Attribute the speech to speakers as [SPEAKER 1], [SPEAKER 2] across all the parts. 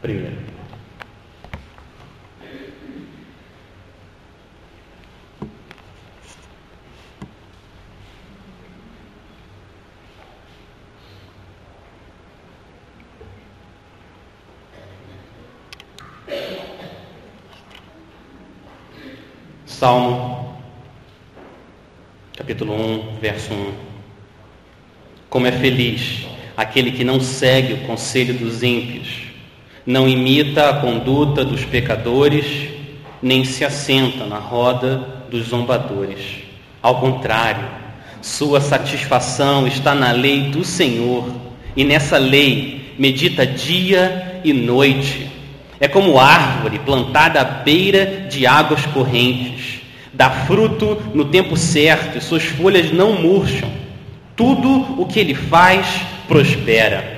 [SPEAKER 1] primeiro. Salmo, capítulo 1, verso 1. Como é feliz aquele que não segue o conselho dos ímpios, não imita a conduta dos pecadores, nem se assenta na roda dos zombadores. Ao contrário, sua satisfação está na lei do Senhor, e nessa lei medita dia e noite. É como árvore plantada à beira de águas correntes. Dá fruto no tempo certo e suas folhas não murcham. Tudo o que ele faz prospera.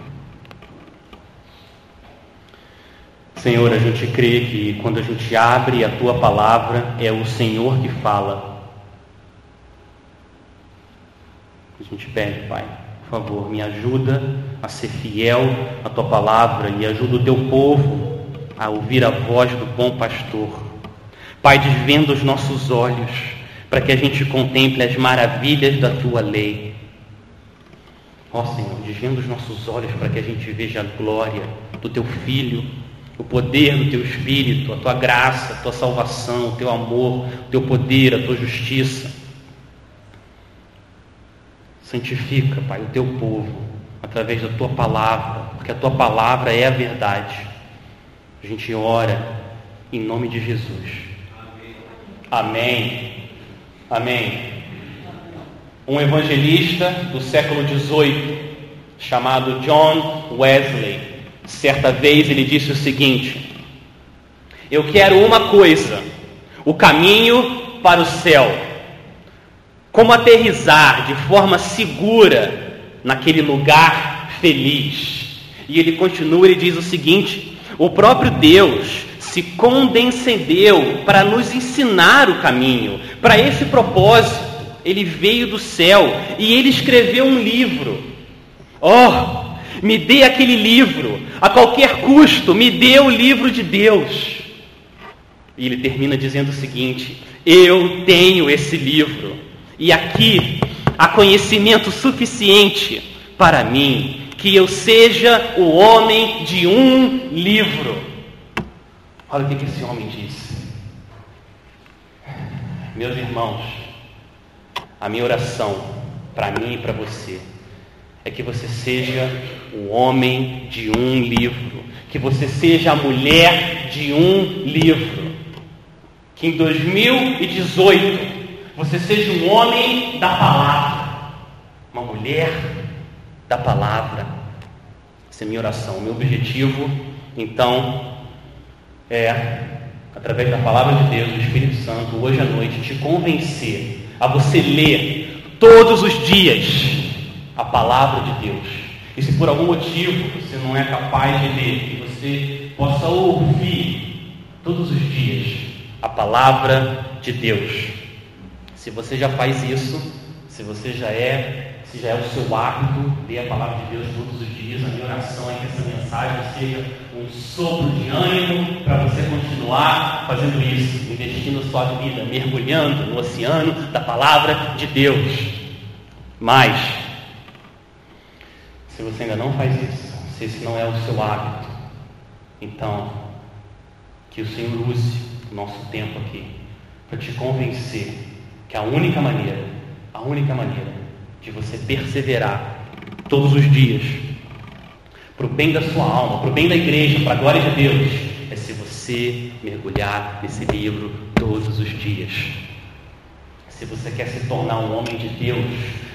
[SPEAKER 1] Senhor, a gente crê que quando a gente abre a tua palavra, é o Senhor que fala. A gente pede, Pai, por favor, me ajuda a ser fiel à tua palavra e ajuda o teu povo a ouvir a voz do bom pastor Pai, desvenda os nossos olhos para que a gente contemple as maravilhas da tua lei. Ó Senhor, desvenda os nossos olhos para que a gente veja a glória do teu Filho, o poder do teu Espírito, a tua graça, a tua salvação, o teu amor, o teu poder, a tua justiça. Santifica, Pai, o teu povo através da tua palavra, porque a tua palavra é a verdade. A gente ora em nome de Jesus. Amém. Amém. Um evangelista do século XVIII, chamado John Wesley, certa vez ele disse o seguinte: Eu quero uma coisa, o caminho para o céu. Como aterrizar de forma segura naquele lugar feliz. E ele continua, ele diz o seguinte: o próprio Deus se condescendeu para nos ensinar o caminho. Para esse propósito, ele veio do céu e ele escreveu um livro. Oh, me dê aquele livro, a qualquer custo, me dê o livro de Deus. E ele termina dizendo o seguinte: Eu tenho esse livro, e aqui há conhecimento suficiente para mim, que eu seja o homem de um livro. Olha o que, esse homem disse. Meus irmãos, a minha oração para mim e para você é que você seja o homem de um livro, que você seja a mulher de um livro. Que em 2018 você seja um homem da palavra, uma mulher da palavra. Essa é minha oração, o meu objetivo, então, é, através da palavra de Deus, do Espírito Santo, hoje à noite, te convencer a você ler todos os dias a palavra de Deus. E se por algum motivo você não é capaz de ler, que você possa ouvir todos os dias a palavra de Deus. Se você já faz isso, se você já é, se já é o seu hábito ler a palavra de Deus todos os dias, a minha oração é que essa mensagem seja um sopro de ânimo para você continuar fazendo isso, investindo sua vida, mergulhando no oceano da palavra de Deus. Mas, se você ainda não faz isso, se esse não é o seu hábito, então, que o Senhor use o nosso tempo aqui para te convencer que a única maneira, a única maneira de você perseverar todos os dias para o bem da sua alma, para o bem da igreja, para a glória de Deus, é se você mergulhar nesse livro todos os dias. Se você quer se tornar um homem de Deus,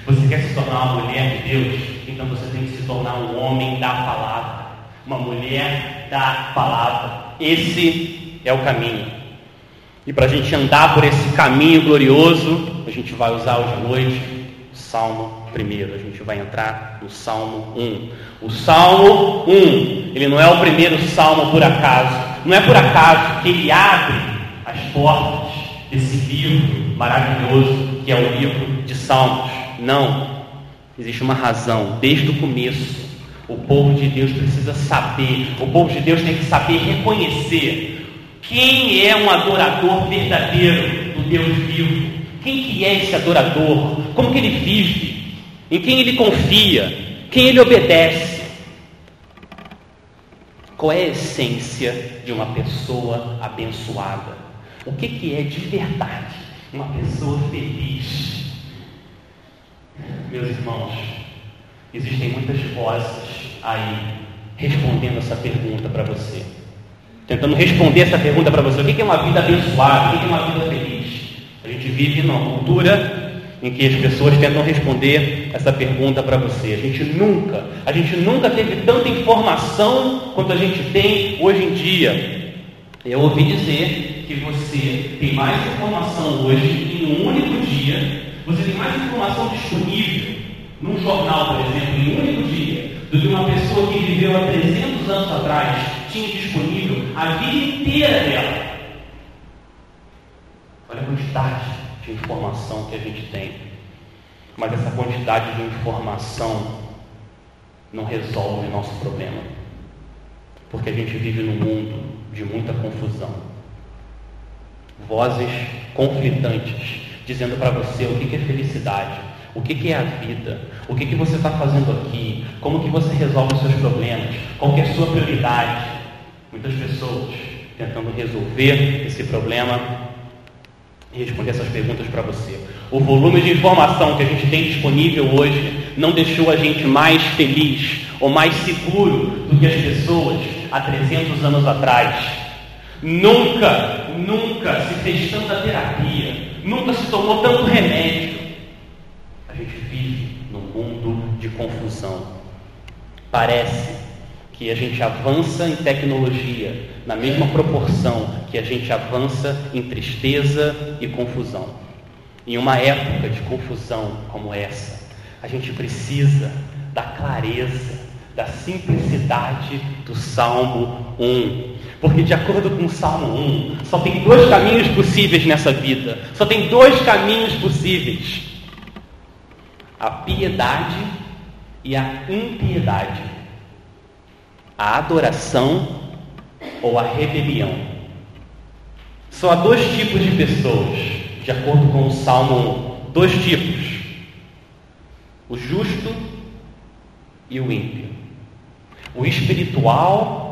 [SPEAKER 1] você quer se tornar uma mulher de Deus, então você tem que se tornar um homem da palavra, uma mulher da palavra. Esse é o caminho. E para a gente andar por esse caminho glorioso, a gente vai usar hoje à noite o Salmo primeiro. A gente vai entrar no Salmo 1. O Salmo 1, ele não é o primeiro salmo por acaso. Não é por acaso que ele abre as portas desse livro maravilhoso que é o livro de Salmos. Não. Existe uma razão. Desde o começo, o povo de Deus precisa saber, o povo de Deus tem que saber reconhecer quem é um adorador verdadeiro do Deus vivo? Quem que é esse adorador? Como que ele vive? Em quem ele confia? Quem ele obedece? Qual é a essência de uma pessoa abençoada? O que, que é de verdade uma pessoa feliz? Meus irmãos, existem muitas vozes aí respondendo essa pergunta para você tentando responder essa pergunta para você: o que é uma vida abençoada? O que é uma vida feliz? A gente vive numa cultura em que as pessoas tentam responder essa pergunta para você. A gente nunca, a gente nunca teve tanta informação quanto a gente tem hoje em dia. Eu ouvi dizer que você tem mais informação hoje em um único dia, você tem mais informação disponível num jornal, por exemplo, em um único dia, do que uma pessoa que viveu há 300 anos atrás tinha disponível a vida inteira dela. Olha a quantidade de informação que a gente tem. Mas essa quantidade de informação não resolve o nosso problema. Porque a gente vive num mundo de muita confusão. Vozes conflitantes dizendo para você o que é felicidade, o que, é a vida? O que, que você está fazendo aqui? Como que você resolve os seus problemas? Qual é a sua prioridade? Muitas pessoas tentando resolver esse problema e responder essas perguntas para você. O volume de informação que a gente tem disponível hoje não deixou a gente mais feliz ou mais seguro do que as pessoas há 300 anos atrás. Nunca, nunca se fez tanta terapia, nunca se tomou tanto remédio, gente vive num mundo de confusão. Parece que a gente avança em tecnologia na mesma proporção que a gente avança em tristeza e confusão. Em uma época de confusão como essa, a gente precisa da clareza, da simplicidade do Salmo 1. Porque, de acordo com o Salmo 1, só tem dois caminhos possíveis nessa vida. Só tem dois caminhos possíveis. A piedade e a impiedade, a adoração ou a rebelião. Só há dois tipos de pessoas, de acordo com o Salmo 1, dois tipos: o justo e o ímpio, o espiritual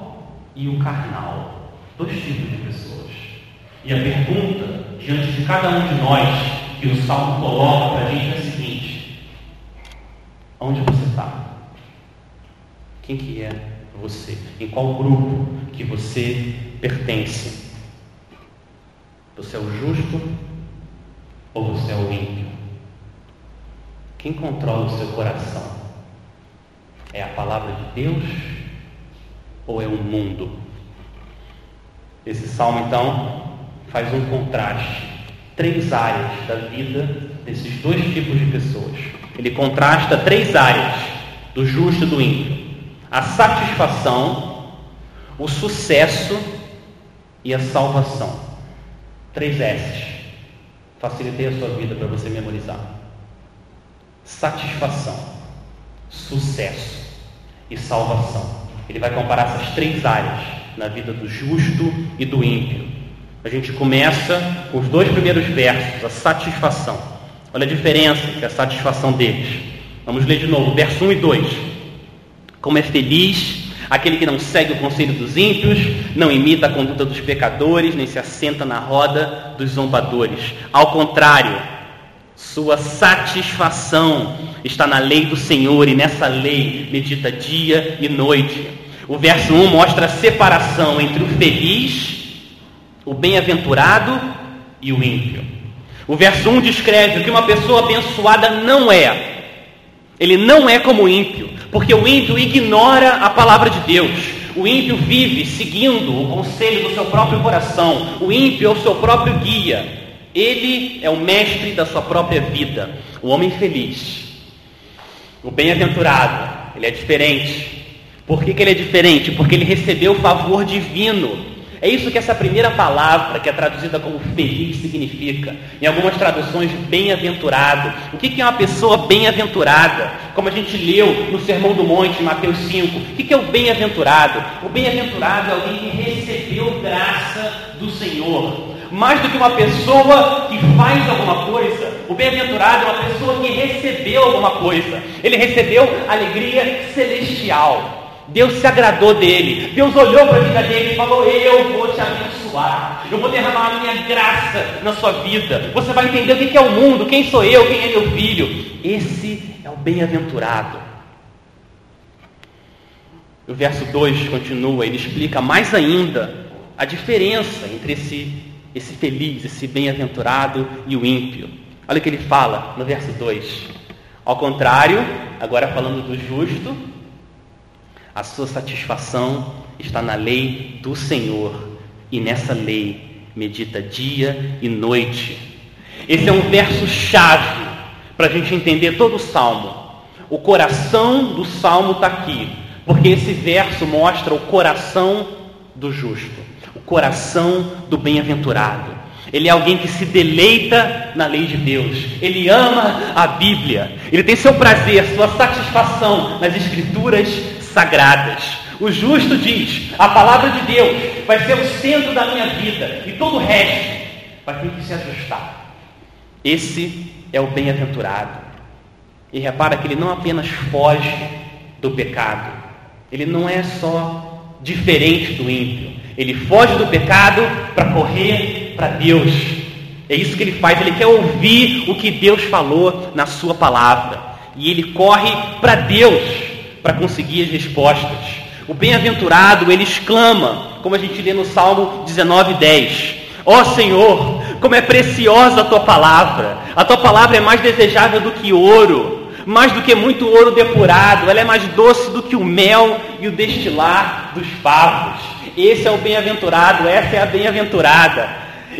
[SPEAKER 1] e o carnal. Dois tipos de pessoas. E a pergunta diante de cada um de nós que o Salmo coloca para a gente é a seguinte: Onde você está? Quem que é você? Em qual grupo que você pertence? Você é o justo ou você é o ímpio? Quem controla o seu coração? É a palavra de Deus ou é o mundo? Esse salmo então faz um contraste, três áreas da vida desses dois tipos de pessoas. Ele contrasta três áreas do justo e do ímpio: a satisfação, o sucesso e a salvação. Três S's. Facilitei a sua vida para você memorizar: satisfação, sucesso e salvação. Ele vai comparar essas três áreas na vida do justo e do ímpio. A gente começa com os dois primeiros versos, a satisfação. Olha a diferença, que é a satisfação deles. Vamos ler de novo, verso 1 e 2. Como é feliz aquele que não segue o conselho dos ímpios, não imita a conduta dos pecadores, nem se assenta na roda dos zombadores. Ao contrário, sua satisfação está na lei do Senhor e nessa lei medita dia e noite. O verso 1 mostra a separação entre o feliz, o bem-aventurado e o ímpio. O verso 1 descreve o que uma pessoa abençoada não é. Ele não é como o ímpio, porque o ímpio ignora a palavra de Deus. O ímpio vive seguindo o conselho do seu próprio coração. O ímpio é o seu próprio guia. Ele é o mestre da sua própria vida. O homem feliz, o bem-aventurado, ele é diferente. Por que, que ele é diferente? Porque ele recebeu o favor divino. É isso que essa primeira palavra, que é traduzida como feliz, significa. Em algumas traduções, bem-aventurado. O que é uma pessoa bem-aventurada? Como a gente leu no Sermão do Monte, em Mateus 5. O que é o bem-aventurado? O bem-aventurado é alguém que recebeu graça do Senhor. Mais do que uma pessoa que faz alguma coisa, o bem-aventurado é uma pessoa que recebeu alguma coisa. Ele recebeu alegria celestial. Deus se agradou dele. Deus olhou para a vida dele e falou: Eu vou te abençoar. Eu vou derramar a minha graça na sua vida. Você vai entender o que é o mundo, quem sou eu, quem é meu filho. Esse é o bem-aventurado. O verso 2 continua, ele explica mais ainda a diferença entre esse, esse feliz, esse bem-aventurado e o ímpio. Olha o que ele fala no verso 2. Ao contrário, agora falando do justo, a sua satisfação está na lei do Senhor e nessa lei medita dia e noite. Esse é um verso chave para a gente entender todo o salmo. O coração do salmo está aqui, porque esse verso mostra o coração do justo, o coração do bem-aventurado. Ele é alguém que se deleita na lei de Deus. Ele ama a Bíblia. Ele tem seu prazer, sua satisfação nas Escrituras sagradas. O justo diz: a palavra de Deus vai ser o centro da minha vida e todo o resto vai ter que se ajustar. Esse é o bem-aventurado. E repara que ele não apenas foge do pecado, ele não é só diferente do ímpio, ele foge do pecado para correr para Deus. É isso que ele faz, ele quer ouvir o que Deus falou na sua palavra. E ele corre para Deus para conseguir as respostas. O bem-aventurado, ele exclama, como a gente lê no Salmo 19, 10. Ó oh, Senhor, como é preciosa a tua palavra. A tua palavra é mais desejável do que ouro, mais do que muito ouro depurado. Ela é mais doce do que o mel e o destilar dos favos. Esse é o bem-aventurado, essa é a bem-aventurada.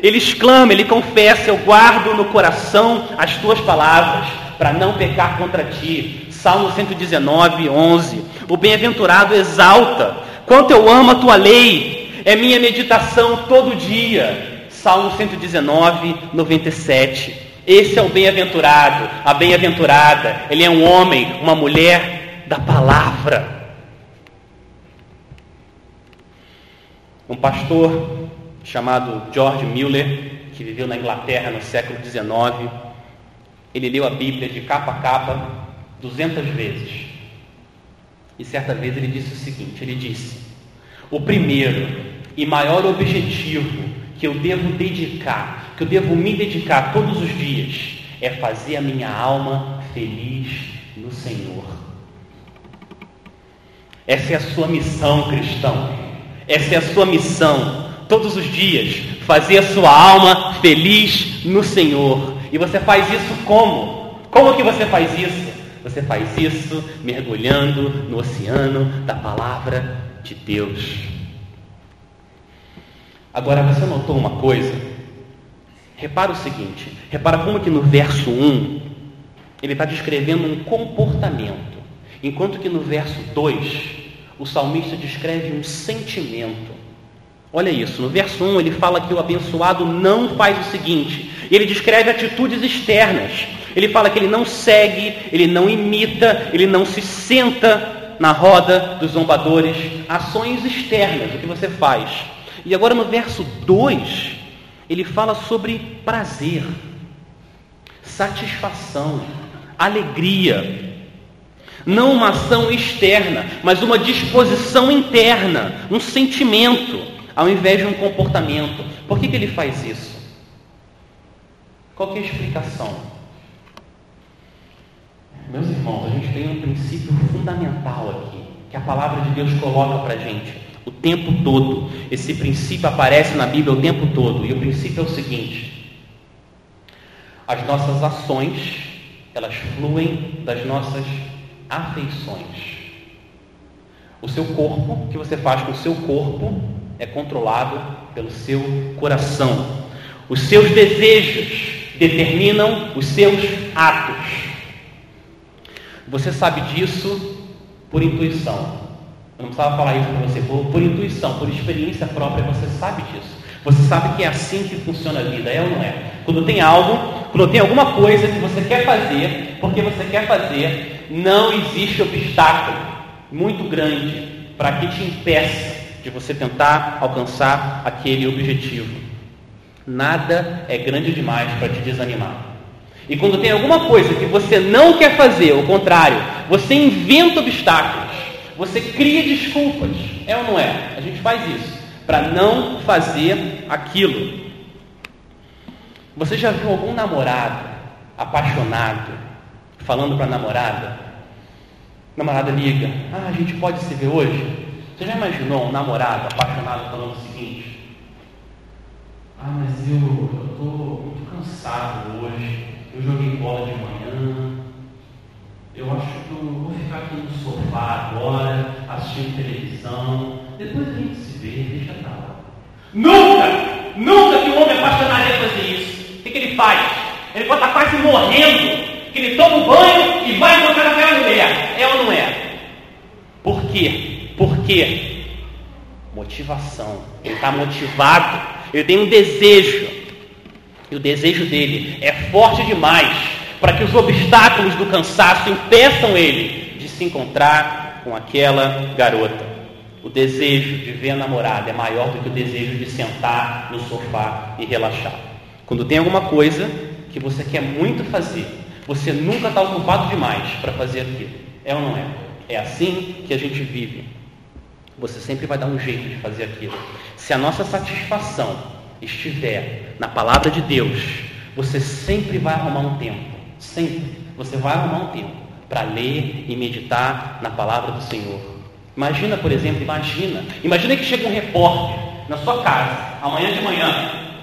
[SPEAKER 1] Ele exclama, ele confessa: Eu guardo no coração as tuas palavras, para não pecar contra ti. Salmo 119, 11. O bem-aventurado exalta: Quanto eu amo a tua lei, é minha meditação todo dia. Salmo 119, 97. Esse é o bem-aventurado, a bem-aventurada. Ele é um homem, uma mulher da palavra. Um pastor chamado George Mueller, que viveu na Inglaterra no século XIX, ele leu a Bíblia de capa a capa duzentas vezes. E certa vez ele disse o seguinte: ele disse, o primeiro e maior objetivo que eu devo dedicar, que eu devo me dedicar todos os dias, é fazer a minha alma feliz no Senhor. Essa é a sua missão, cristão. Essa é a sua missão. Todos os dias, fazer a sua alma feliz no Senhor. E você faz isso como? Como que você faz isso? Você faz isso mergulhando no oceano da palavra de Deus. Agora, você notou uma coisa? Repara o seguinte: repara como que no verso 1 ele está descrevendo um comportamento, enquanto que no verso 2 o salmista descreve um sentimento. Olha isso, no verso 1 ele fala que o abençoado não faz o seguinte, ele descreve atitudes externas. Ele fala que ele não segue, ele não imita, ele não se senta na roda dos zombadores. Ações externas, o que você faz. E agora no verso 2, ele fala sobre prazer, satisfação, alegria. Não uma ação externa, mas uma disposição interna, um sentimento, ao invés de um comportamento. Por que, que ele faz isso? Qual é a explicação? Meus irmãos, a gente tem um princípio fundamental aqui, que a palavra de Deus coloca para a gente o tempo todo. Esse princípio aparece na Bíblia o tempo todo. E o princípio é o seguinte: as nossas ações, elas fluem das nossas afeições. O seu corpo, o que você faz com o seu corpo, é controlado pelo seu coração. Os seus desejos determinam os seus atos. Você sabe disso por intuição. Eu não precisava falar isso para você, por, por intuição, por experiência própria, você sabe disso. Você sabe que é assim que funciona a vida, é ou não é? Quando tem algo, quando tem alguma coisa que você quer fazer, porque você quer fazer, não existe obstáculo muito grande para que te impeça de você tentar alcançar aquele objetivo. Nada é grande demais para te desanimar. E quando tem alguma coisa que você não quer fazer, ao contrário, você inventa obstáculos, você cria desculpas, é ou não é? A gente faz isso para não fazer aquilo. Você já viu algum namorado apaixonado falando para a namorada? Namorada liga, ah, a gente pode se ver hoje? Você já imaginou um namorado apaixonado falando o seguinte? Ah, mas eu estou muito cansado hoje. Eu joguei bola de manhã. Eu acho que eu vou ficar aqui no sofá agora, assistindo televisão. Depois a gente se vê, deixa pra lá. Nunca, nunca que um homem apaixonado ia fazer isso. O que, que ele faz? Ele pode estar quase morrendo, que ele toma um banho e vai encontrar aquela mulher. É ou não é? Por quê? Por quê? Motivação. Ele está motivado. Ele tem um desejo. E o desejo dele é forte demais para que os obstáculos do cansaço impeçam ele de se encontrar com aquela garota. O desejo de ver a namorada é maior do que o desejo de sentar no sofá e relaxar. Quando tem alguma coisa que você quer muito fazer, você nunca está ocupado demais para fazer aquilo. É ou não é? É assim que a gente vive. Você sempre vai dar um jeito de fazer aquilo. Se a nossa satisfação estiver na palavra de Deus, você sempre vai arrumar um tempo. Sempre. Você vai arrumar um tempo para ler e meditar na palavra do Senhor. Imagina, por exemplo, imagina. Imagina que chega um repórter na sua casa, amanhã de manhã.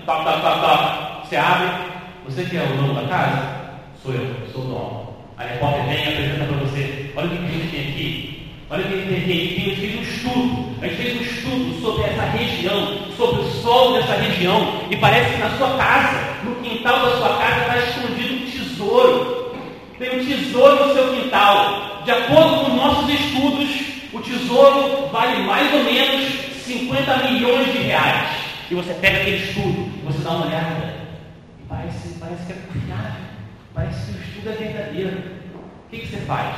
[SPEAKER 1] Tá, tá, tá, tá. Você abre. Você que é o dono da casa? Sou eu, sou o dono. A repórter vem e apresenta para você. Olha o que a gente tem aqui. Olha que a gente fez um estudo, a gente fez um estudo sobre essa região, sobre o solo dessa região, e parece que na sua casa, no quintal da sua casa, está escondido um tesouro. Tem um tesouro no seu quintal. De acordo com nossos estudos, o tesouro vale mais ou menos 50 milhões de reais. E você pega aquele estudo, você dá uma olhada, parece, parece que é confiável, parece que o estudo é verdadeiro. O que, que você faz?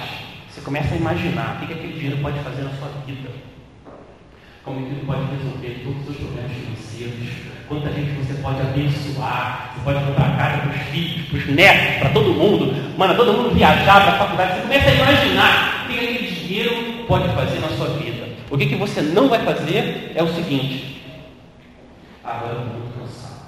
[SPEAKER 1] Você começa a imaginar o que, que aquele dinheiro pode fazer na sua vida. Como ele pode resolver todos os seus problemas financeiros. Quanta gente você pode abençoar. Você pode comprar casa para os filhos, para os netos, para todo mundo. Manda todo mundo viajar para a faculdade. Você começa a imaginar o que, que aquele dinheiro pode fazer na sua vida. O que, que você não vai fazer é o seguinte. Agora eu estou muito cansado.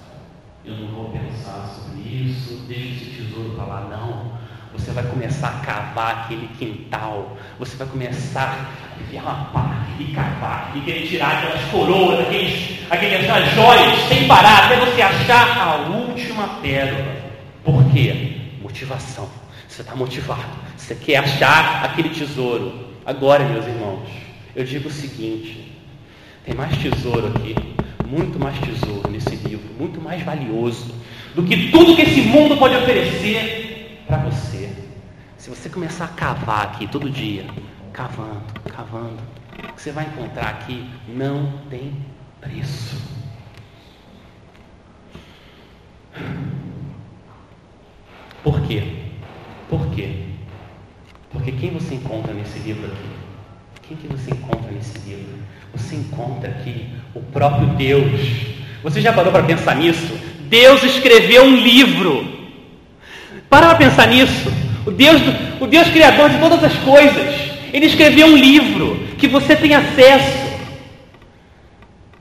[SPEAKER 1] Eu não vou pensar sobre isso. Deixa esse tesouro para lá. Não. Você vai começar a cavar aquele quintal. Você vai começar a pá e cavar. E querer tirar aquelas coroas, aqueles, aquelas joias, sem parar, até você achar a última pérola. Por quê? Motivação. Você está motivado. Você quer achar aquele tesouro. Agora, meus irmãos, eu digo o seguinte: tem mais tesouro aqui, muito mais tesouro nesse livro, muito mais valioso do que tudo que esse mundo pode oferecer para você. Se você começar a cavar aqui todo dia, cavando, cavando, o que você vai encontrar aqui não tem preço. Por quê? Por quê? Porque quem você encontra nesse livro aqui? Quem que você encontra nesse livro? Você encontra aqui o próprio Deus. Você já parou para pensar nisso? Deus escreveu um livro. Para para pensar nisso. O Deus, o Deus criador de todas as coisas. Ele escreveu um livro que você tem acesso.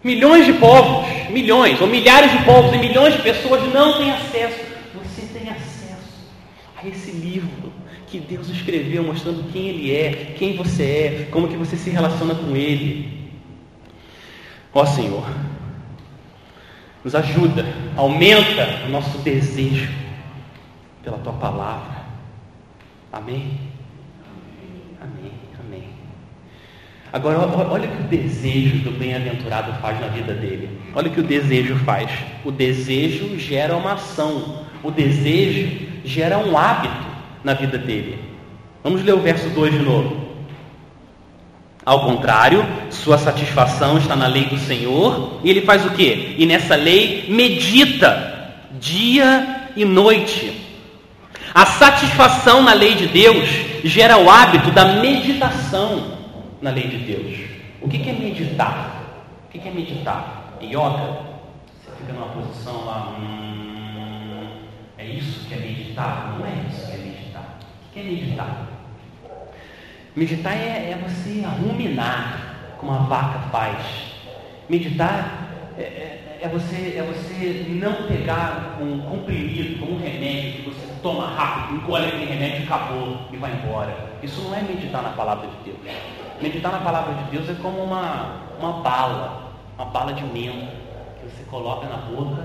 [SPEAKER 1] Milhões de povos, milhões ou milhares de povos e milhões de pessoas não têm acesso. Você tem acesso a esse livro que Deus escreveu mostrando quem Ele é, quem você é, como que você se relaciona com Ele. Ó Senhor, nos ajuda, aumenta o nosso desejo pela Tua palavra. Amém? Amém, amém. Agora, olha o que o desejo do bem-aventurado faz na vida dele. Olha o que o desejo faz. O desejo gera uma ação. O desejo gera um hábito na vida dele. Vamos ler o verso 2 de novo. Ao contrário, sua satisfação está na lei do Senhor, e ele faz o quê? E nessa lei medita dia e noite. A satisfação na lei de Deus gera o hábito da meditação na lei de Deus. O que é meditar? O que é meditar? Yoga? Você fica numa posição lá, hum, é isso que é meditar? Não é isso que é meditar. O que é meditar? Meditar é, é você ruminar, como a vaca faz. Meditar é, é, é, você, é você não pegar um comprimido, como um remédio, que você toma rápido, encolhe aquele remédio e acabou e vai embora. Isso não é meditar na palavra de Deus. Meditar na palavra de Deus é como uma, uma bala, uma bala de menta, que você coloca na boca,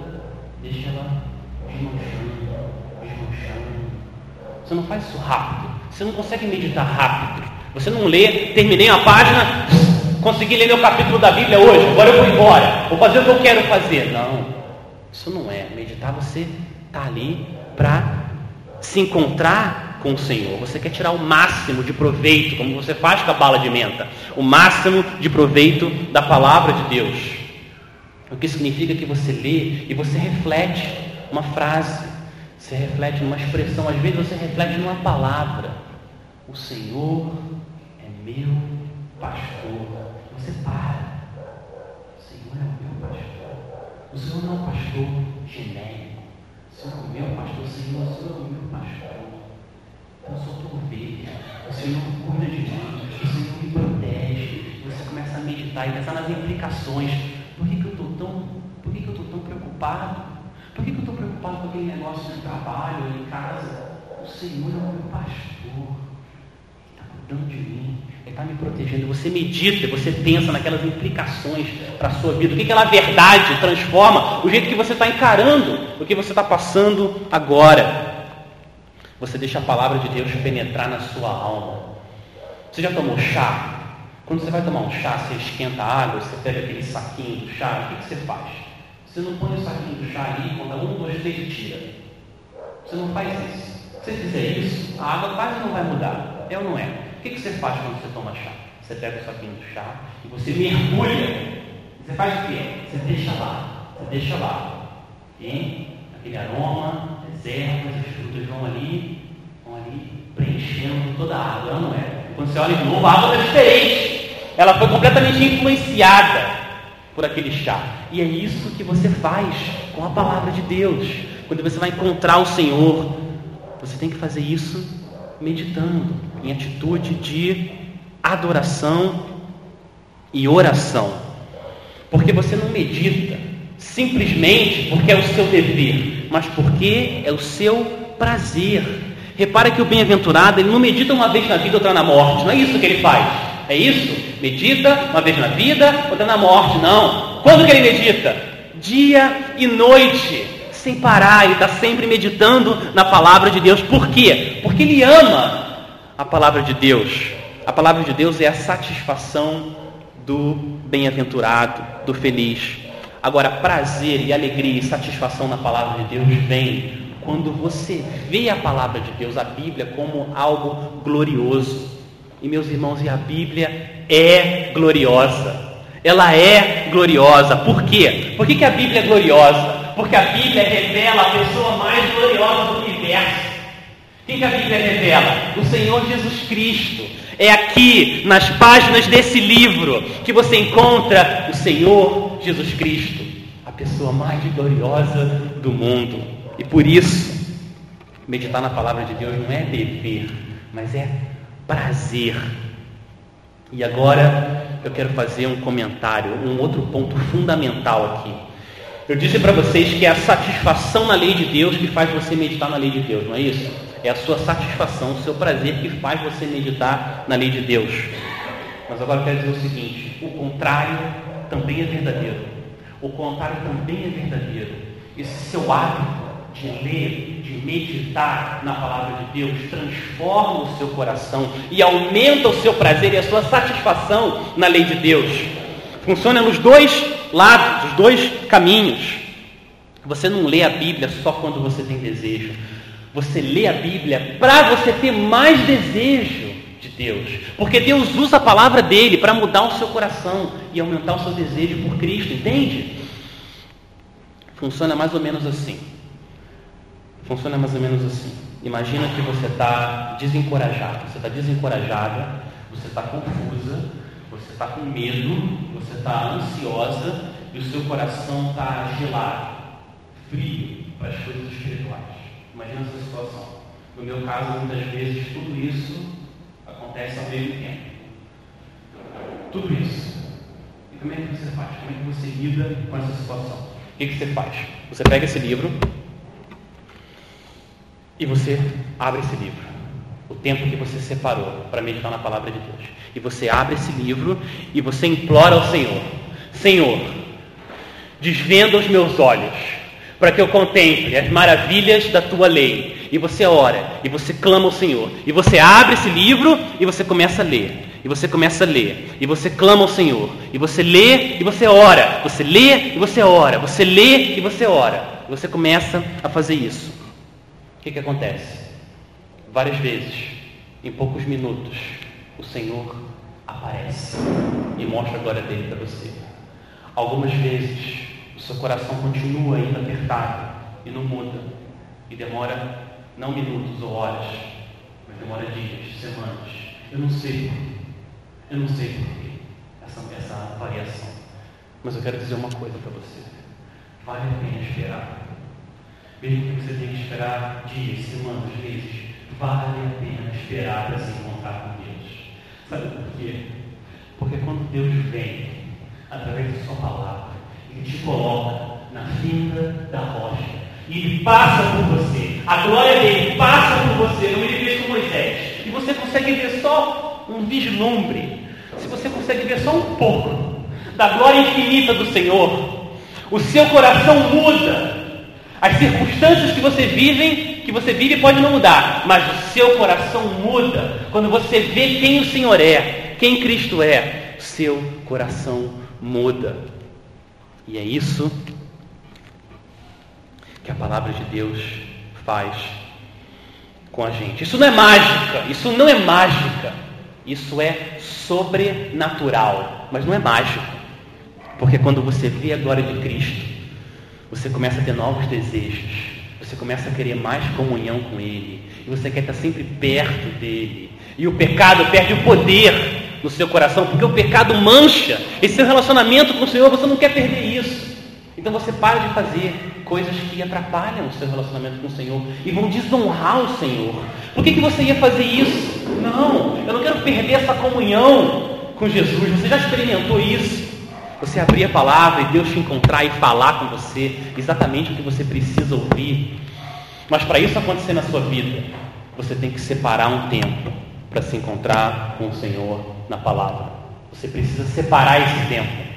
[SPEAKER 1] deixa ela desmanchando, desmanchando. Você não faz isso rápido. Você não consegue meditar rápido. Você não lê, terminei uma página, consegui ler meu capítulo da Bíblia hoje, agora eu vou embora, vou fazer o que eu quero fazer. Não, isso não é. Meditar você está ali para se encontrar com o Senhor. Você quer tirar o máximo de proveito, como você faz com a bala de menta, o máximo de proveito da palavra de Deus. O que significa que você lê e você reflete uma frase, você reflete numa expressão, às vezes você reflete numa palavra. O Senhor meu pastor. Você para. O Senhor é o meu pastor. O Senhor não é um pastor genérico. O Senhor é o meu pastor. O Senhor, o Senhor é o meu pastor. Então, eu sou tua ovelha. O Senhor cuida de mim. O Senhor me protege. Você começa a meditar e pensar nas implicações. Por que, que eu estou tão, por que, que eu estou tão preocupado? Por que, que eu estou preocupado com aquele negócio de trabalho em casa? O Senhor é o meu pastor. Cuidando de mim está me protegendo. Você medita, você pensa naquelas implicações para a sua vida. O que aquela verdade transforma o jeito que você está encarando o que você está passando agora. Você deixa a palavra de Deus penetrar na sua alma. Você já tomou chá? Quando você vai tomar um chá, você esquenta a água, você pega aquele saquinho do chá, o que, que você faz? Você não põe o saquinho do chá ali, conta um, dois, três e tira. Você não faz isso. Se você fizer isso, a água quase não vai mudar. É ou não é? O que, você faz quando você toma chá? Você pega o saquinho do chá e você mergulha. Você faz o quê? Você deixa lá. Você deixa lá. E aquele aroma, as ervas, as frutas vão ali, vão ali preenchendo toda a água, não é? Quando você olha de novo, a água está diferente. Ela foi completamente influenciada por aquele chá. E é isso que você faz com a palavra de Deus. Quando você vai encontrar o Senhor, você tem que fazer isso meditando em atitude de adoração e oração. Porque você não medita simplesmente porque é o seu dever, mas porque é o seu prazer. Repara que o bem-aventurado, ele não medita uma vez na vida, outra na morte. Não é isso que ele faz. É isso? Medita uma vez na vida, outra na morte. Não. Quando que ele medita? Dia e noite sem parar, ele está sempre meditando na palavra de Deus. Por quê? Porque ele ama a palavra de Deus. A palavra de Deus é a satisfação do bem-aventurado, do feliz. Agora, prazer e alegria e satisfação na palavra de Deus vem quando você vê a palavra de Deus, a Bíblia, como algo glorioso. E meus irmãos, e a Bíblia é gloriosa. Ela é gloriosa. Por quê? Por que, que a Bíblia é gloriosa? Porque a Bíblia revela a pessoa mais gloriosa do universo. Quem que a Bíblia revela? O Senhor Jesus Cristo. É aqui, nas páginas desse livro, que você encontra o Senhor Jesus Cristo, a pessoa mais gloriosa do mundo. E por isso, meditar na palavra de Deus não é dever, mas é prazer. E agora eu quero fazer um comentário, um outro ponto fundamental aqui. Eu disse para vocês que é a satisfação na lei de Deus que faz você meditar na lei de Deus, não é isso? É a sua satisfação, o seu prazer que faz você meditar na lei de Deus. Mas agora eu quero dizer o seguinte: o contrário também é verdadeiro. O contrário também é verdadeiro. Esse seu hábito de ler, de meditar na palavra de Deus transforma o seu coração e aumenta o seu prazer e a sua satisfação na lei de Deus. Funciona nos dois lados, os dois caminhos. Você não lê a Bíblia só quando você tem desejo. Você lê a Bíblia para você ter mais desejo de Deus. Porque Deus usa a palavra dele para mudar o seu coração e aumentar o seu desejo por Cristo, entende? Funciona mais ou menos assim. Funciona mais ou menos assim. Imagina que você está desencorajado, você está desencorajada, você está confusa, você está com medo, você está ansiosa e o seu coração está gelado, frio para as coisas espirituais. Imagina essa situação. No meu caso, muitas vezes, tudo isso acontece ao mesmo tempo. Tudo isso. E como é que você faz? Como é que você lida com essa situação? que, que você faz? Você pega esse livro e você abre esse livro. O tempo que você separou para meditar na palavra de Deus. E você abre esse livro e você implora ao Senhor: Senhor, desvenda os meus olhos para que eu contemple as maravilhas da tua lei. E você ora, e você clama ao Senhor. E você abre esse livro e você começa a ler. E você começa a ler, e você clama ao Senhor, e você lê e você ora, você lê e você ora, você lê e você ora. E você começa a fazer isso. O que, que acontece? Várias vezes, em poucos minutos, o Senhor aparece e mostra a glória dele para você. Algumas vezes, seu coração continua ainda apertado e não muda, e demora não minutos ou horas, mas demora dias, semanas. Eu não sei eu não sei porquê essa, essa variação. Mas eu quero dizer uma coisa para você. Vale a pena esperar. Mesmo que você tenha que esperar dias, semanas, meses, vale a pena esperar para se encontrar com Deus. Sabe por quê? Porque quando Deus vem, através da sua palavra, Ele te coloca na fenda da rocha. E Ele passa por você. A glória dele passa por você. Não ele fez com Moisés. E você consegue ver só um vislumbre se você consegue ver só um pouco da glória infinita do Senhor, o seu coração muda. As circunstâncias que você vive, que você vive pode não mudar, mas o seu coração muda quando você vê quem o Senhor é, quem Cristo é. Seu coração muda. E é isso que a palavra de Deus faz com a gente. Isso não é mágica, isso não é mágica. Isso é sobrenatural, mas não é mágico. Porque quando você vê a glória de Cristo, você começa a ter novos desejos, você começa a querer mais comunhão com Ele, e você quer estar sempre perto dele. E o pecado perde o poder no seu coração, porque o pecado mancha esse seu relacionamento com o Senhor, você não quer perder isso. Então você para de fazer coisas que atrapalham o seu relacionamento com o Senhor e vão desonrar o Senhor. Por que, que você ia fazer isso? Não, eu não quero perder essa comunhão com Jesus. Você já experimentou isso? Você abrir a palavra e Deus te encontrar e falar com você exatamente o que você precisa ouvir. Mas para isso acontecer na sua vida, você tem que separar um tempo para se encontrar com o Senhor na palavra. Você precisa separar esse tempo.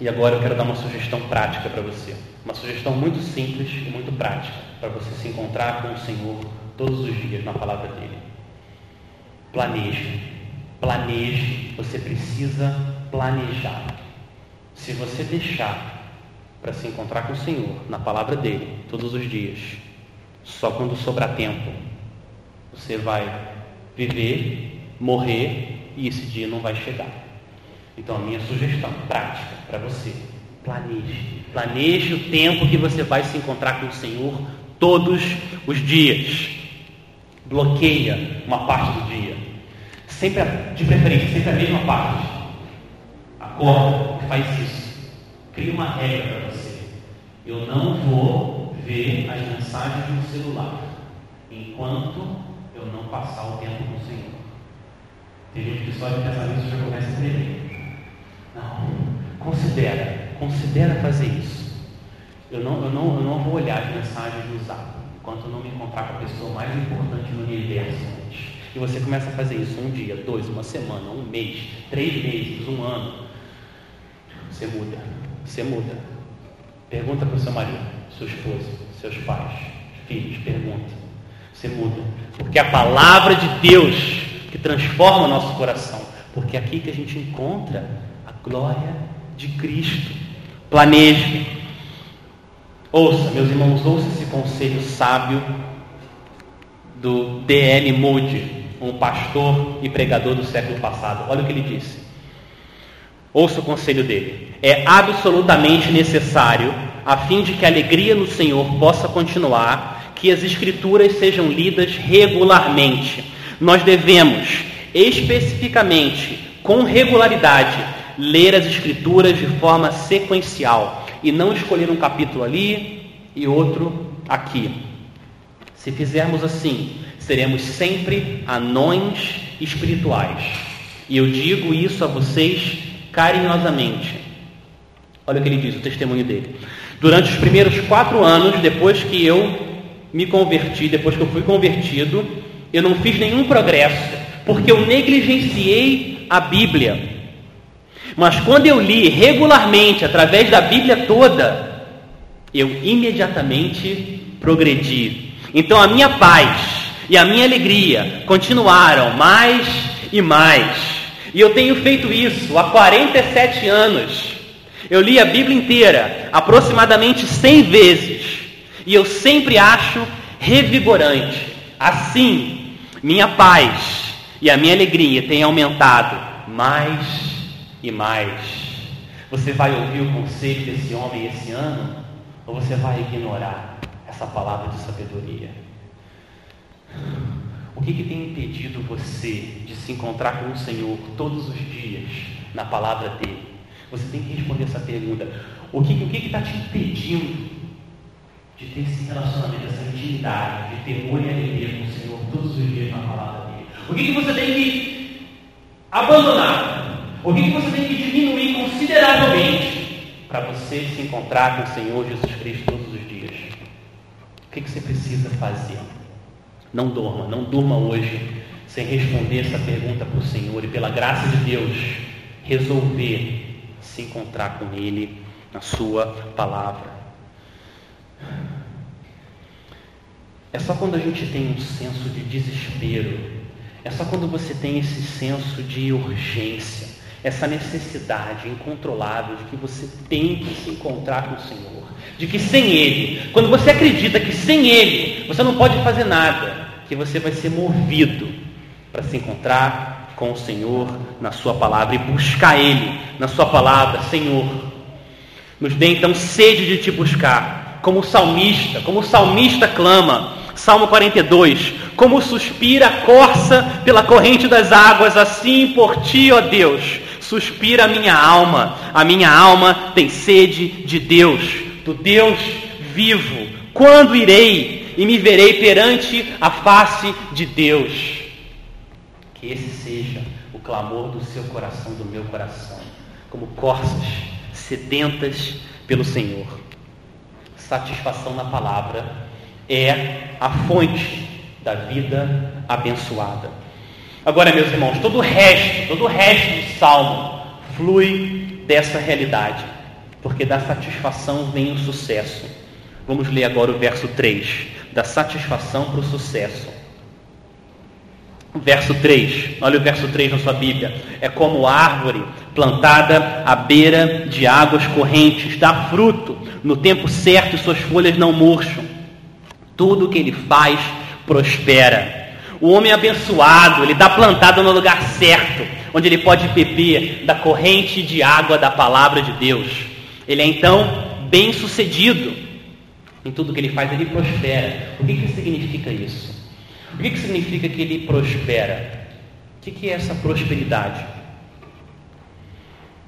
[SPEAKER 1] E agora eu quero dar uma sugestão prática para você. Uma sugestão muito simples e muito prática para você se encontrar com o Senhor todos os dias na palavra dele. Planeje. Planeje. Você precisa planejar. Se você deixar para se encontrar com o Senhor na palavra dele todos os dias, só quando sobrar tempo, você vai viver, morrer e esse dia não vai chegar. Então, a minha sugestão prática para você: planeje. Planeje o tempo que você vai se encontrar com o Senhor todos os dias. Bloqueia uma parte do dia. Sempre, de preferência, sempre a mesma parte. Acorda, faz isso. Cria uma regra para você. Eu não vou ver as mensagens no celular enquanto eu não passar o tempo com o Senhor. Tem gente que só de pensar já começa a tremer. Não. Considera. Considera fazer isso. Eu não, eu não, eu não vou olhar as mensagens do zap enquanto eu não me encontrar com a pessoa mais importante no universo E você começa a fazer isso um dia, dois, uma semana, um mês, três meses, um ano. Você muda. Você muda. Pergunta para o seu marido, sua esposa, seus pais, filhos, pergunta. Você muda. Porque a palavra de Deus que transforma o nosso coração. Porque é aqui que a gente encontra a glória de Cristo. Planeje. Ouça, meus irmãos, ouça esse conselho sábio do D.L. Moody, um pastor e pregador do século passado. Olha o que ele disse. Ouça o conselho dele. É absolutamente necessário, a fim de que a alegria no Senhor possa continuar, que as Escrituras sejam lidas regularmente. Nós devemos, especificamente, com regularidade, ler as Escrituras de forma sequencial e não escolher um capítulo ali e outro aqui. Se fizermos assim, seremos sempre anões espirituais. E eu digo isso a vocês carinhosamente. Olha o que ele diz, o testemunho dele. Durante os primeiros quatro anos, depois que eu me converti, depois que eu fui convertido, eu não fiz nenhum progresso, porque eu negligenciei a Bíblia. Mas quando eu li regularmente, através da Bíblia toda, eu imediatamente progredi. Então a minha paz e a minha alegria continuaram mais e mais. E eu tenho feito isso há 47 anos. Eu li a Bíblia inteira aproximadamente 100 vezes. E eu sempre acho revigorante. Assim, minha paz e a minha alegria têm aumentado mais e mais. Você vai ouvir o conselho desse homem esse ano? Ou você vai ignorar essa palavra de sabedoria? O que, que tem impedido você de se encontrar com o Senhor todos os dias na palavra dele? Você tem que responder essa pergunta. O que está tá te impedindo de ter esse relacionamento, essa intimidade, de olho e alegria com o Senhor todos os dias na palavra dele? O que, que você tem que abandonar? O que, que você tem que diminuir consideravelmente para você se encontrar com o Senhor Jesus Cristo todos os dias? O que, que você precisa fazer? Não durma, não durma hoje sem responder essa pergunta para o Senhor e, pela graça de Deus, resolver se encontrar com Ele na Sua palavra. É só quando a gente tem um senso de desespero, é só quando você tem esse senso de urgência, essa necessidade incontrolável de que você tem que se encontrar com o Senhor, de que sem Ele, quando você acredita que sem Ele você não pode fazer nada, que você vai ser movido para se encontrar com o Senhor na Sua palavra e buscar Ele na Sua palavra, Senhor. Nos dê então sede de te buscar, como salmista, como o salmista clama, Salmo 42, como suspira a corça pela corrente das águas, assim por ti, ó Deus, suspira a minha alma, a minha alma tem sede de Deus, do Deus vivo. Quando irei e me verei perante a face de Deus? Que esse seja o clamor do seu coração, do meu coração, como corças sedentas pelo Senhor. Satisfação na palavra é a fonte da vida abençoada. Agora, meus irmãos, todo o resto, todo o resto do salmo flui dessa realidade, porque da satisfação vem o sucesso. Vamos ler agora o verso 3, da satisfação para o sucesso. Verso 3, olha o verso 3 na sua Bíblia. É como árvore plantada à beira de águas correntes, dá fruto no tempo certo suas folhas não murcham. Tudo que ele faz prospera. O homem abençoado, ele está plantado no lugar certo, onde ele pode beber da corrente de água da palavra de Deus. Ele é então bem sucedido em tudo que ele faz, ele prospera. O que, que significa isso? O que, que significa que ele prospera? O que, que é essa prosperidade?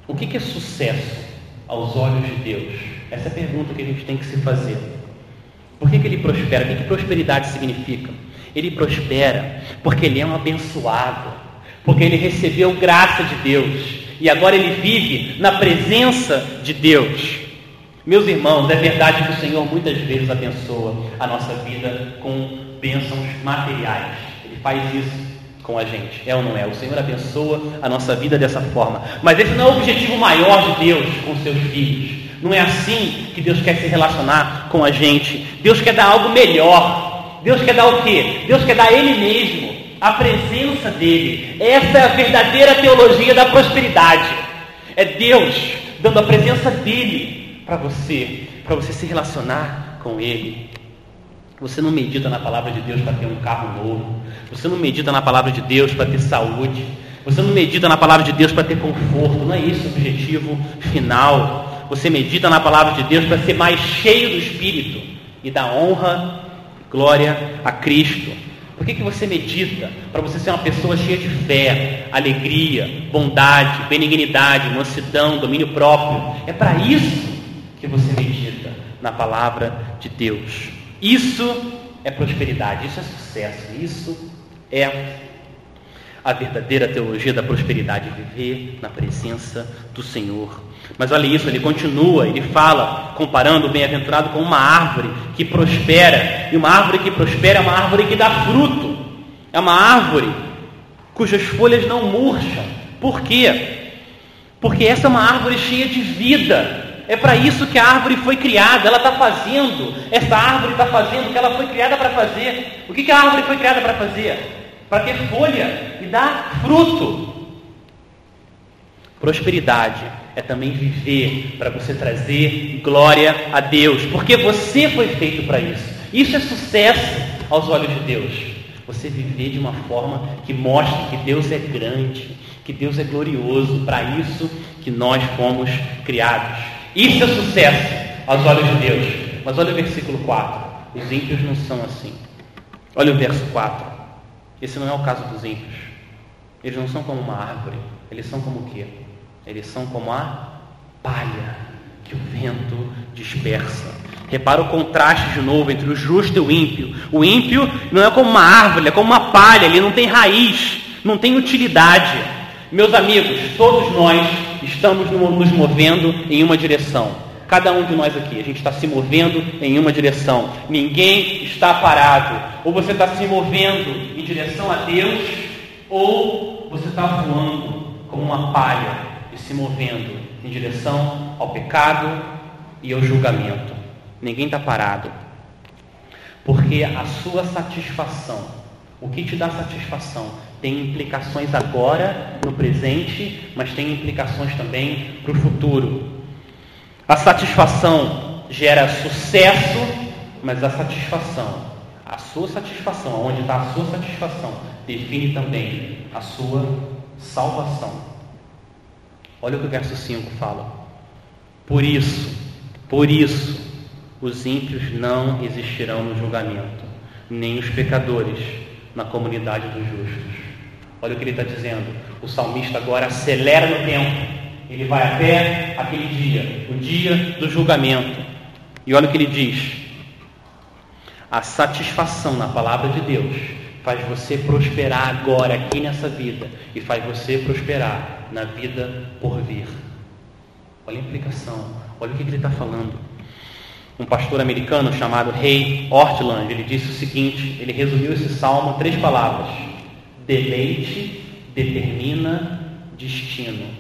[SPEAKER 1] O que, que é sucesso aos olhos de Deus? Essa é a pergunta que a gente tem que se fazer. Por que, que ele prospera? O que, que prosperidade significa? Ele prospera porque ele é um abençoado, porque ele recebeu graça de Deus e agora ele vive na presença de Deus. Meus irmãos, é verdade que o Senhor muitas vezes abençoa a nossa vida com bênçãos materiais. Ele faz isso com a gente, é ou não é? O Senhor abençoa a nossa vida dessa forma. Mas esse não é o objetivo maior de Deus com seus filhos. Não é assim que Deus quer se relacionar com a gente. Deus quer dar algo melhor. Deus quer dar o quê? Deus quer dar Ele mesmo, a presença dele. Essa é a verdadeira teologia da prosperidade. É Deus dando a presença dele para você, para você se relacionar com Ele. Você não medita na palavra de Deus para ter um carro novo. Você não medita na palavra de Deus para ter saúde. Você não medita na palavra de Deus para ter conforto. Não é isso o objetivo final. Você medita na palavra de Deus para ser mais cheio do Espírito e da honra e glória a Cristo. Por que, que você medita? Para você ser uma pessoa cheia de fé, alegria, bondade, benignidade, mansidão, domínio próprio. É para isso que você medita na palavra de Deus. Isso é prosperidade, isso é sucesso, isso é a verdadeira teologia da prosperidade, viver na presença do Senhor. Mas olha isso, ele continua, ele fala, comparando o bem-aventurado com uma árvore que prospera, e uma árvore que prospera é uma árvore que dá fruto, é uma árvore cujas folhas não murcham. Por quê? Porque essa é uma árvore cheia de vida, é para isso que a árvore foi criada. Ela está fazendo, essa árvore está fazendo o que ela foi criada para fazer. O que, que a árvore foi criada para fazer? Para ter folha e dar fruto. Prosperidade é também viver para você trazer glória a Deus, porque você foi feito para isso. Isso é sucesso aos olhos de Deus. Você viver de uma forma que mostre que Deus é grande, que Deus é glorioso, para isso que nós fomos criados. Isso é sucesso aos olhos de Deus. Mas olha o versículo 4. Os ímpios não são assim. Olha o verso 4. Esse não é o caso dos ímpios. Eles não são como uma árvore. Eles são como o quê? Eles são como a palha que o vento dispersa. Repara o contraste de novo entre o justo e o ímpio. O ímpio não é como uma árvore, é como uma palha, ele não tem raiz, não tem utilidade. Meus amigos, todos nós estamos nos movendo em uma direção. Cada um de nós aqui, a gente está se movendo em uma direção. Ninguém está parado. Ou você está se movendo em direção a Deus, ou você está voando como uma palha se movendo em direção ao pecado e ao julgamento. Ninguém está parado. Porque a sua satisfação, o que te dá satisfação, tem implicações agora, no presente, mas tem implicações também para o futuro. A satisfação gera sucesso, mas a satisfação, a sua satisfação, onde está a sua satisfação, define também a sua salvação. Olha o que o verso 5 fala. Por isso, por isso, os ímpios não existirão no julgamento, nem os pecadores na comunidade dos justos. Olha o que ele está dizendo. O salmista agora acelera no tempo. Ele vai até aquele dia, o dia do julgamento. E olha o que ele diz. A satisfação na palavra de Deus faz você prosperar agora, aqui nessa vida, e faz você prosperar na vida por vir. Olha a implicação, olha o que ele está falando. Um pastor americano chamado Ray Ortland, ele disse o seguinte, ele resumiu esse salmo em três palavras. Deleite determina destino.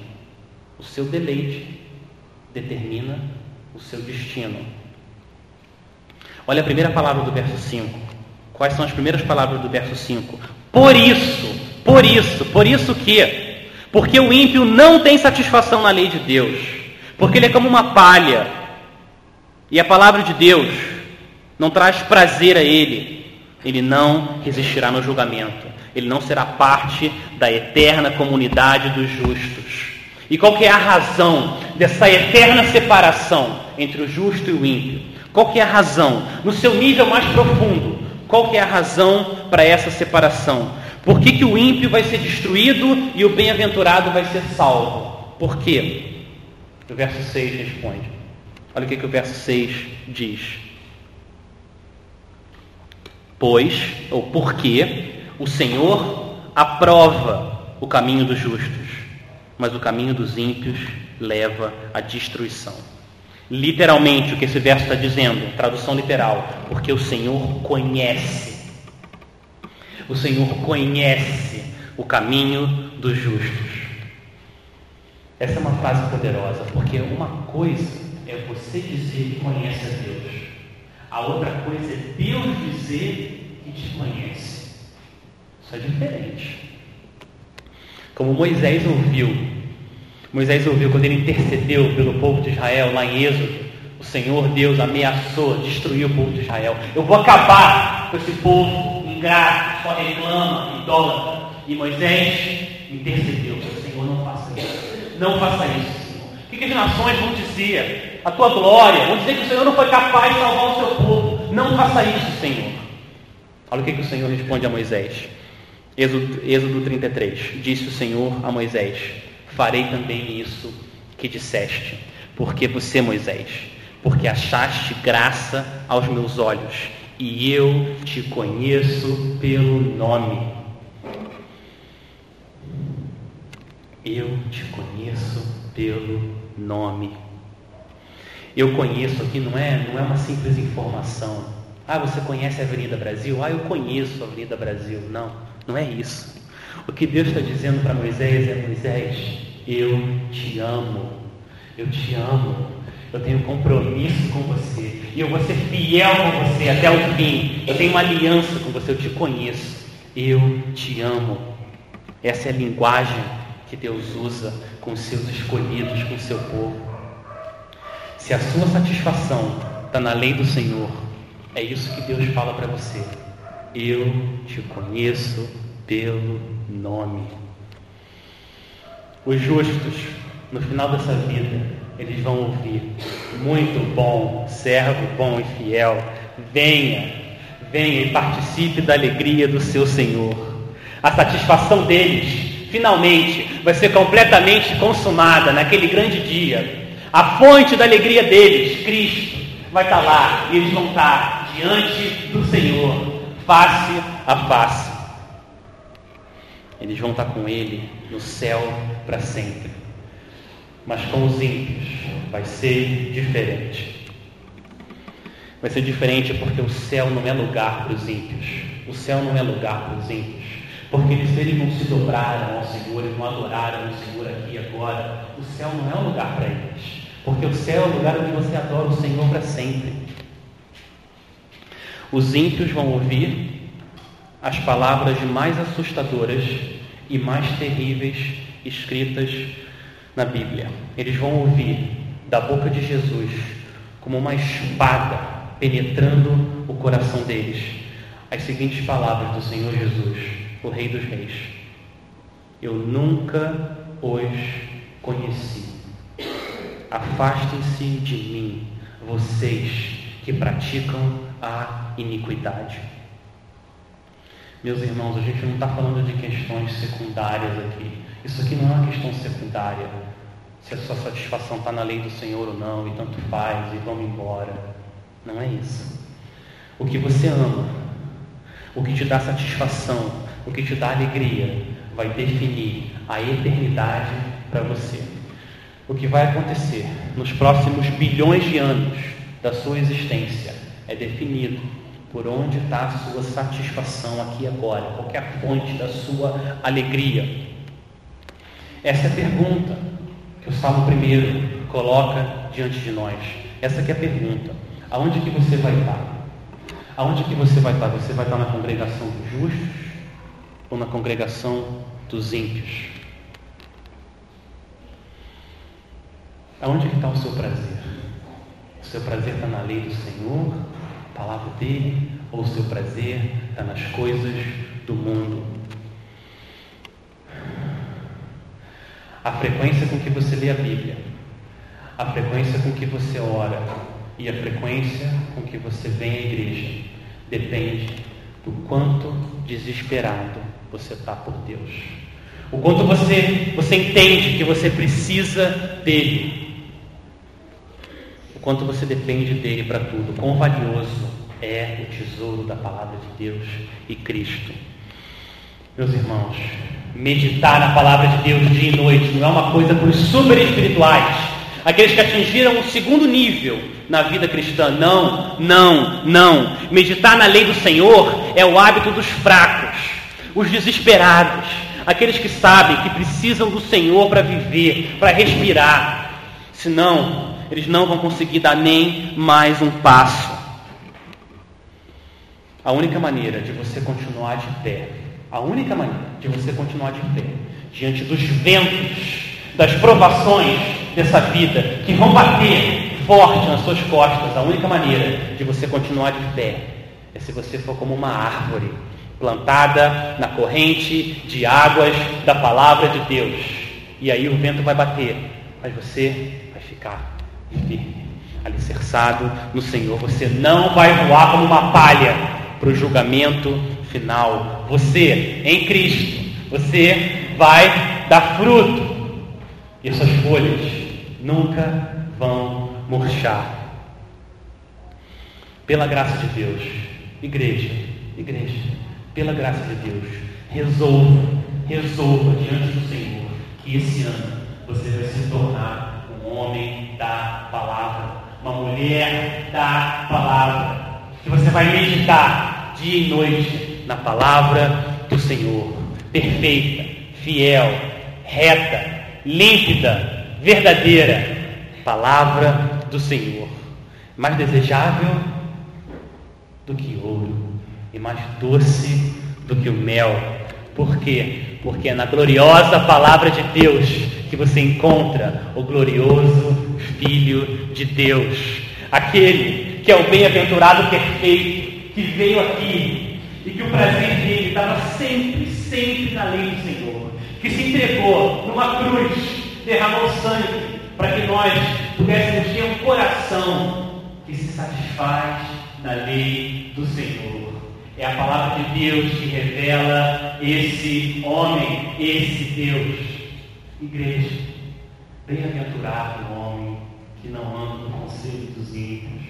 [SPEAKER 1] O seu deleite determina o seu destino. Olha a primeira palavra do verso 5. Quais são as primeiras palavras do verso 5? Por isso, por isso, por isso que, porque o ímpio não tem satisfação na lei de Deus, porque ele é como uma palha, e a palavra de Deus não traz prazer a ele, ele não resistirá no julgamento ele não será parte da eterna comunidade dos justos. E qual que é a razão dessa eterna separação entre o justo e o ímpio? Qual que é a razão? No seu nível mais profundo, qual que é a razão para essa separação? Por que, que o ímpio vai ser destruído e o bem-aventurado vai ser salvo? Por quê? O verso 6 responde. Olha o que, que o verso 6 diz. Pois, ou porque, o Senhor aprova o caminho dos justos, mas o caminho dos ímpios leva à destruição. Literalmente o que esse verso está dizendo, tradução literal, porque o Senhor conhece. O Senhor conhece o caminho dos justos. Essa é uma frase poderosa, porque uma coisa é você dizer que conhece a Deus. A outra coisa é Deus dizer que te conhece. Isso é diferente. Como Moisés ouviu. Moisés ouviu quando ele intercedeu pelo povo de Israel lá em Êxodo. O Senhor Deus ameaçou destruir o povo de Israel. Eu vou acabar com esse povo ingrato, só reclama, idólatra. E Moisés intercedeu. Senhor, não faça isso. Não faça isso o que as nações vão dizer? A tua glória. Vão dizer que o Senhor não foi capaz de salvar o seu povo. Não faça isso, Senhor. Olha o que, que o Senhor responde a Moisés. Êxodo, Êxodo 33. Disse o Senhor a Moisés: Farei também isso que disseste. Porque você, Moisés, porque achaste graça aos meus olhos, e eu te conheço pelo nome. Eu te conheço pelo nome. Eu conheço aqui, não é, não é uma simples informação. Ah, você conhece a Avenida Brasil? Ah, eu conheço a Avenida Brasil. Não, não é isso. O que Deus está dizendo para Moisés é: Moisés, eu te amo. Eu te amo. Eu tenho compromisso com você. E eu vou ser fiel com você até o fim. Eu tenho uma aliança com você. Eu te conheço. Eu te amo. Essa é a linguagem que Deus usa com os seus escolhidos, com o seu povo. Se a sua satisfação está na lei do Senhor, é isso que Deus fala para você. Eu te conheço pelo nome. Os justos, no final dessa vida, eles vão ouvir: Muito bom, servo bom e fiel, venha, venha e participe da alegria do seu Senhor. A satisfação deles finalmente vai ser completamente consumada naquele grande dia. A fonte da alegria deles, Cristo, vai estar lá e eles vão estar diante do Senhor, face a face. Eles vão estar com Ele no céu para sempre. Mas com os ímpios vai ser diferente. Vai ser diferente porque o céu não é lugar para os ímpios. O céu não é lugar para os ímpios. Porque eles, eles não se dobraram ao Senhor, eles não adoraram o Senhor aqui agora. O céu não é um lugar para eles. Porque o céu é o lugar onde você adora o Senhor para sempre. Os ímpios vão ouvir as palavras mais assustadoras e mais terríveis escritas na Bíblia. Eles vão ouvir da boca de Jesus como uma espada penetrando o coração deles as seguintes palavras do Senhor Jesus: o Rei dos Reis. Eu nunca os conheci. Afastem-se de mim, vocês que praticam a iniquidade. Meus irmãos, a gente não está falando de questões secundárias aqui. Isso aqui não é uma questão secundária. Se a sua satisfação está na lei do Senhor ou não, e tanto faz, e vamos embora. Não é isso. O que você ama, o que te dá satisfação, o que te dá alegria vai definir a eternidade para você. O que vai acontecer nos próximos bilhões de anos da sua existência é definido por onde está a sua satisfação aqui agora, qual é a fonte da sua alegria. Essa é a pergunta que o Salmo 1 coloca diante de nós. Essa é a pergunta. Aonde que você vai estar? Aonde que você vai estar? Você vai estar na congregação dos justos? ou na congregação dos ímpios? Aonde está o seu prazer? O seu prazer está na lei do Senhor, palavra dele, ou o seu prazer está nas coisas do mundo? A frequência com que você lê a Bíblia, a frequência com que você ora e a frequência com que você vem à igreja depende do quanto desesperado você está por Deus. O quanto você, você entende que você precisa dele. O quanto você depende dele para tudo. Quão valioso é o tesouro da palavra de Deus e Cristo. Meus irmãos, meditar na palavra de Deus dia e noite não é uma coisa para os super espirituais, aqueles que atingiram o segundo nível na vida cristã. Não, não, não. Meditar na lei do Senhor é o hábito dos fracos os desesperados, aqueles que sabem que precisam do Senhor para viver, para respirar. Senão, eles não vão conseguir dar nem mais um passo. A única maneira de você continuar de pé, a única maneira de você continuar de pé, diante dos ventos, das provações dessa vida que vão bater forte nas suas costas, a única maneira de você continuar de pé é se você for como uma árvore plantada na corrente de águas da palavra de Deus. E aí o vento vai bater, mas você vai ficar firme, alicerçado no Senhor. Você não vai voar como uma palha para o julgamento final. Você, em Cristo, você vai dar fruto. E essas folhas nunca vão murchar. Pela graça de Deus, igreja, igreja, pela graça de Deus, resolva, resolva diante do Senhor que esse ano você vai se tornar um homem da palavra, uma mulher da palavra, que você vai meditar dia e noite na palavra do Senhor, perfeita, fiel, reta, límpida, verdadeira, palavra do Senhor, mais desejável do que ouro e mais doce do que o mel. Por quê? Porque é na gloriosa palavra de Deus que você encontra o glorioso Filho de Deus, aquele que é o bem-aventurado perfeito, que veio aqui e que o prazer dele estava sempre, sempre na lei do Senhor, que se entregou numa cruz, derramou sangue para que nós pudéssemos ter um coração que se satisfaz na lei do Senhor. É a palavra de Deus que revela esse homem, esse Deus. Igreja, bem-aventurado o homem que não anda no conselho dos ímpios,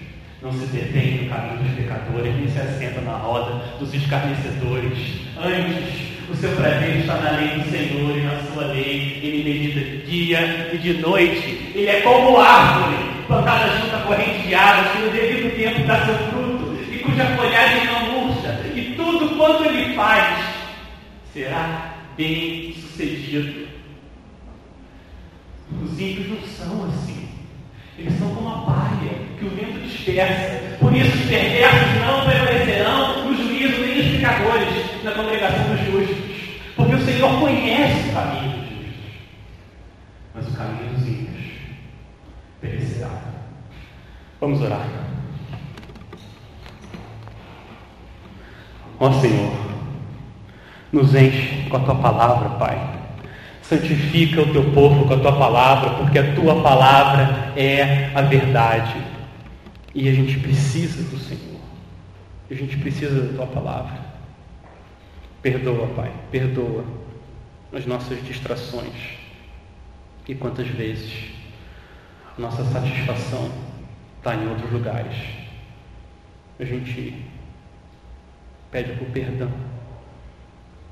[SPEAKER 1] não se detém no caminho dos pecadores, nem se assenta na roda dos escarnecedores. Antes, o seu prazer está na lei do Senhor e na sua lei. Ele medita de dia e de noite. Ele é como árvore plantada junto à corrente de águas, que no devido tempo dá seu fruto e cuja folhagem não murcha. E tudo quanto ele faz será bem sucedido. Os ímpios não são assim. Eles são como a palha que o vento dispersa. Por isso, os perversos não permanecerão no juízo nem os pecadores na congregação dos justos. Porque o Senhor conhece o caminho dos justos. Mas o caminho dos ímpios perecerá. Vamos orar. Ó Senhor, nos enche com a tua palavra, Pai. Santifica o teu povo com a tua palavra, porque a tua palavra é a verdade. E a gente precisa do Senhor. A gente precisa da tua palavra. Perdoa, Pai, perdoa as nossas distrações. E quantas vezes a nossa satisfação está em outros lugares. A gente pede por perdão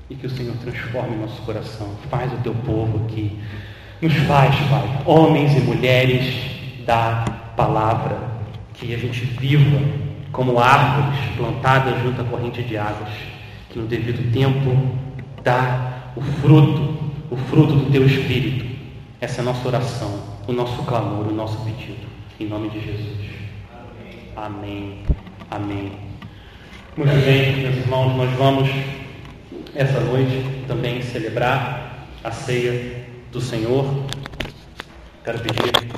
[SPEAKER 1] e que o Senhor transforme nosso coração. Faz o teu povo aqui. Nos faz, Pai, homens e mulheres da palavra. Que a gente viva como árvores plantadas junto à corrente de águas. Que no devido tempo dá o fruto, o fruto do teu Espírito. Essa é a nossa oração, o nosso clamor, o nosso pedido. Em nome de Jesus. Amém. Amém. Muito bem, meus irmãos, nós vamos essa noite também celebrar a ceia do Senhor. Quero pedir